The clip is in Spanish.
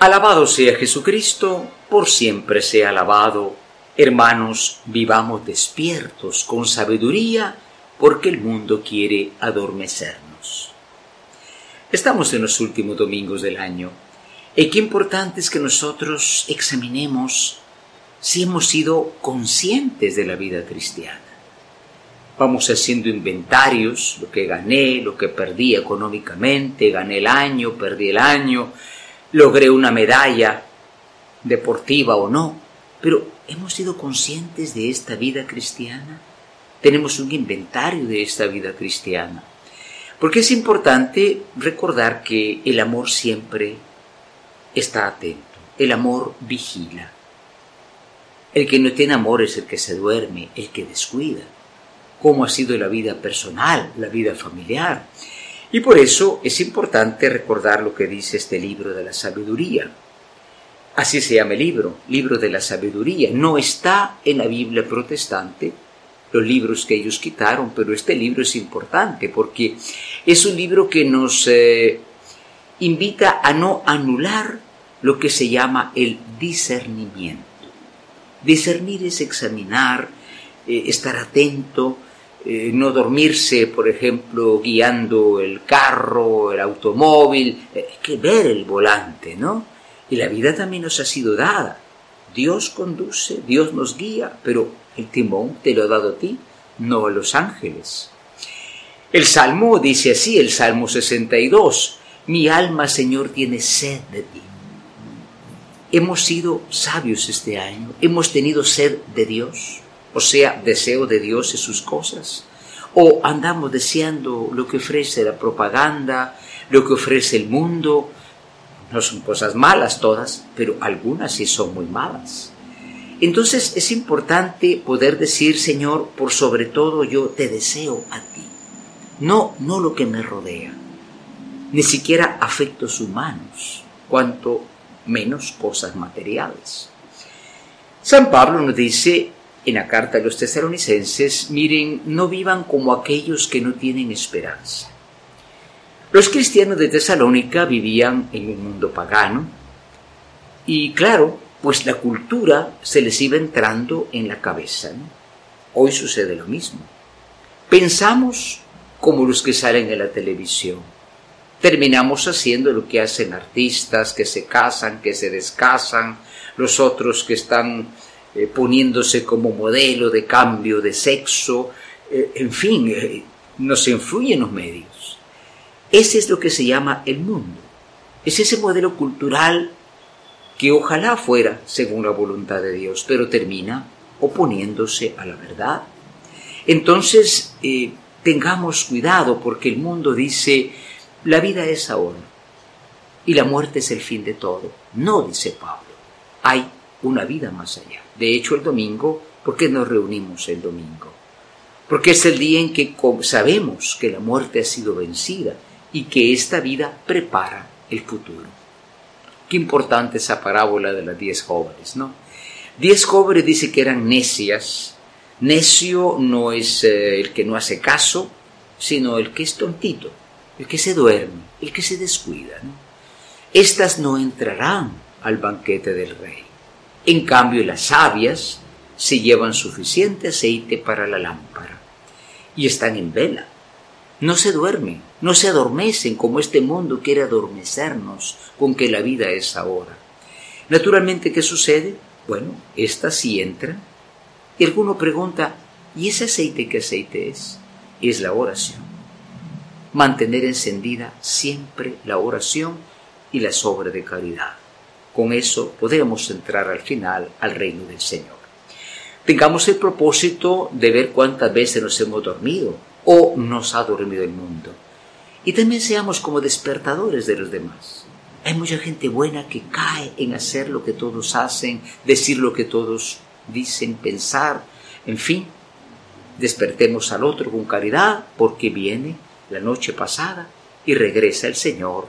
Alabado sea Jesucristo, por siempre sea alabado. Hermanos, vivamos despiertos con sabiduría, porque el mundo quiere adormecernos. Estamos en los últimos domingos del año, y qué importante es que nosotros examinemos si hemos sido conscientes de la vida cristiana. Vamos haciendo inventarios, lo que gané, lo que perdí económicamente, gané el año, perdí el año, logré una medalla deportiva o no, pero hemos sido conscientes de esta vida cristiana. Tenemos un inventario de esta vida cristiana. Porque es importante recordar que el amor siempre está atento, el amor vigila. El que no tiene amor es el que se duerme, el que descuida. Cómo ha sido la vida personal, la vida familiar. Y por eso es importante recordar lo que dice este libro de la sabiduría. Así se llama el libro, libro de la sabiduría. No está en la Biblia protestante, los libros que ellos quitaron, pero este libro es importante porque es un libro que nos eh, invita a no anular lo que se llama el discernimiento. Discernir es examinar, eh, estar atento, eh, no dormirse, por ejemplo, guiando el carro, el automóvil, hay que ver el volante, ¿no? Y la vida también nos ha sido dada. Dios conduce, Dios nos guía, pero el timón te lo ha dado a ti, no a los ángeles. El Salmo dice así, el Salmo 62, mi alma, Señor, tiene sed de ti. Hemos sido sabios este año, hemos tenido sed de Dios o sea, deseo de Dios y sus cosas, o andamos deseando lo que ofrece la propaganda, lo que ofrece el mundo. No son cosas malas todas, pero algunas sí son muy malas. Entonces es importante poder decir, Señor, por sobre todo yo te deseo a ti, no, no lo que me rodea, ni siquiera afectos humanos, cuanto menos cosas materiales. San Pablo nos dice en la carta de los tesalonicenses, miren, no vivan como aquellos que no tienen esperanza. Los cristianos de Tesalónica vivían en un mundo pagano y claro, pues la cultura se les iba entrando en la cabeza. Hoy sucede lo mismo. Pensamos como los que salen en la televisión. Terminamos haciendo lo que hacen artistas que se casan, que se descasan, los otros que están eh, poniéndose como modelo de cambio de sexo, eh, en fin, eh, nos influyen los medios. Ese es lo que se llama el mundo. Es ese modelo cultural que ojalá fuera según la voluntad de Dios, pero termina oponiéndose a la verdad. Entonces, tengamos cuidado porque el mundo dice, la vida es ahora y la muerte es el fin de todo. No, dice Pablo, hay una vida más allá. De hecho, el domingo, ¿por qué nos reunimos el domingo? Porque es el día en que sabemos que la muerte ha sido vencida y que esta vida prepara el futuro. Qué importante esa parábola de las diez jóvenes, ¿no? Diez jóvenes dice que eran necias. Necio no es eh, el que no hace caso, sino el que es tontito, el que se duerme, el que se descuida. ¿no? Estas no entrarán al banquete del rey. En cambio, las sabias se llevan suficiente aceite para la lámpara y están en vela. No se duermen, no se adormecen como este mundo quiere adormecernos con que la vida es ahora. Naturalmente, ¿qué sucede? Bueno, esta sí entra. Y alguno pregunta, ¿y ese aceite qué aceite es? Es la oración. Mantener encendida siempre la oración y la obra de caridad. Con eso podremos entrar al final al reino del Señor. Tengamos el propósito de ver cuántas veces nos hemos dormido o nos ha dormido el mundo. Y también seamos como despertadores de los demás. Hay mucha gente buena que cae en hacer lo que todos hacen, decir lo que todos dicen, pensar, en fin. Despertemos al otro con caridad porque viene la noche pasada y regresa el Señor